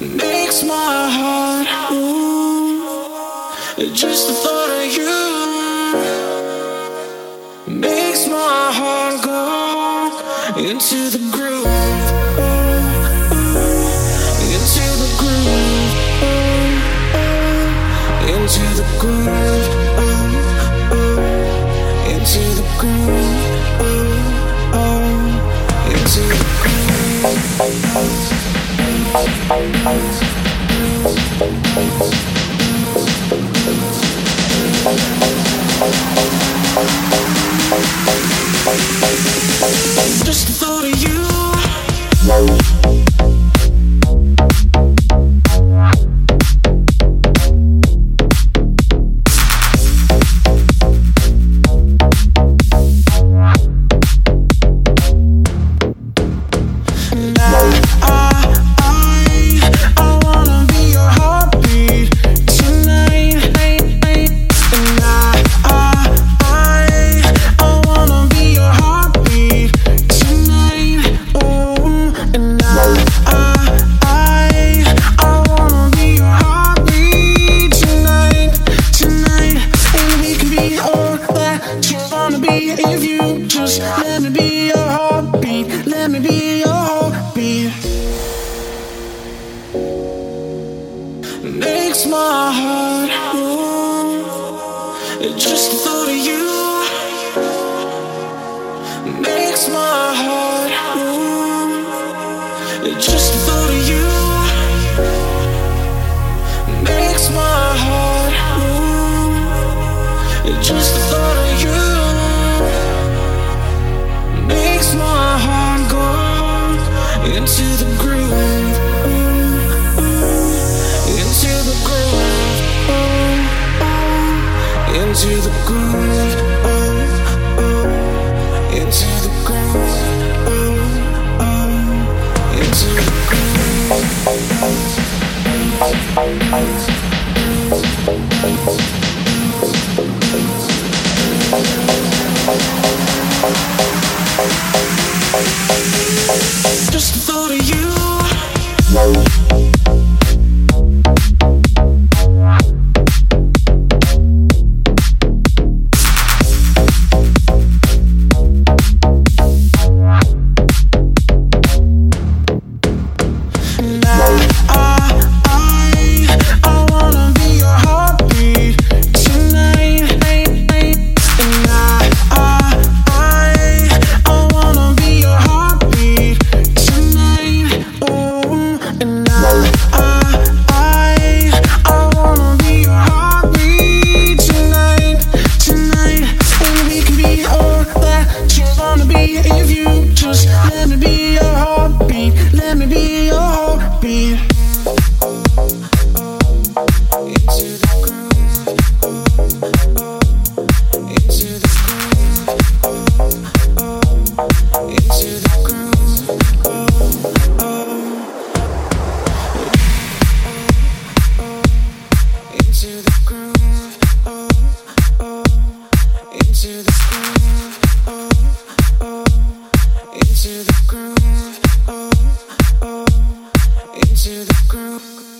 makes my heart move. Just the thought of you makes my heart go into the groove. Into the groove. Into the groove. Just thought of you. If you just let me be your heartbeat. Let me be your heartbeat. makes my heart move. Just you makes my heart move. Just the into the groove, now.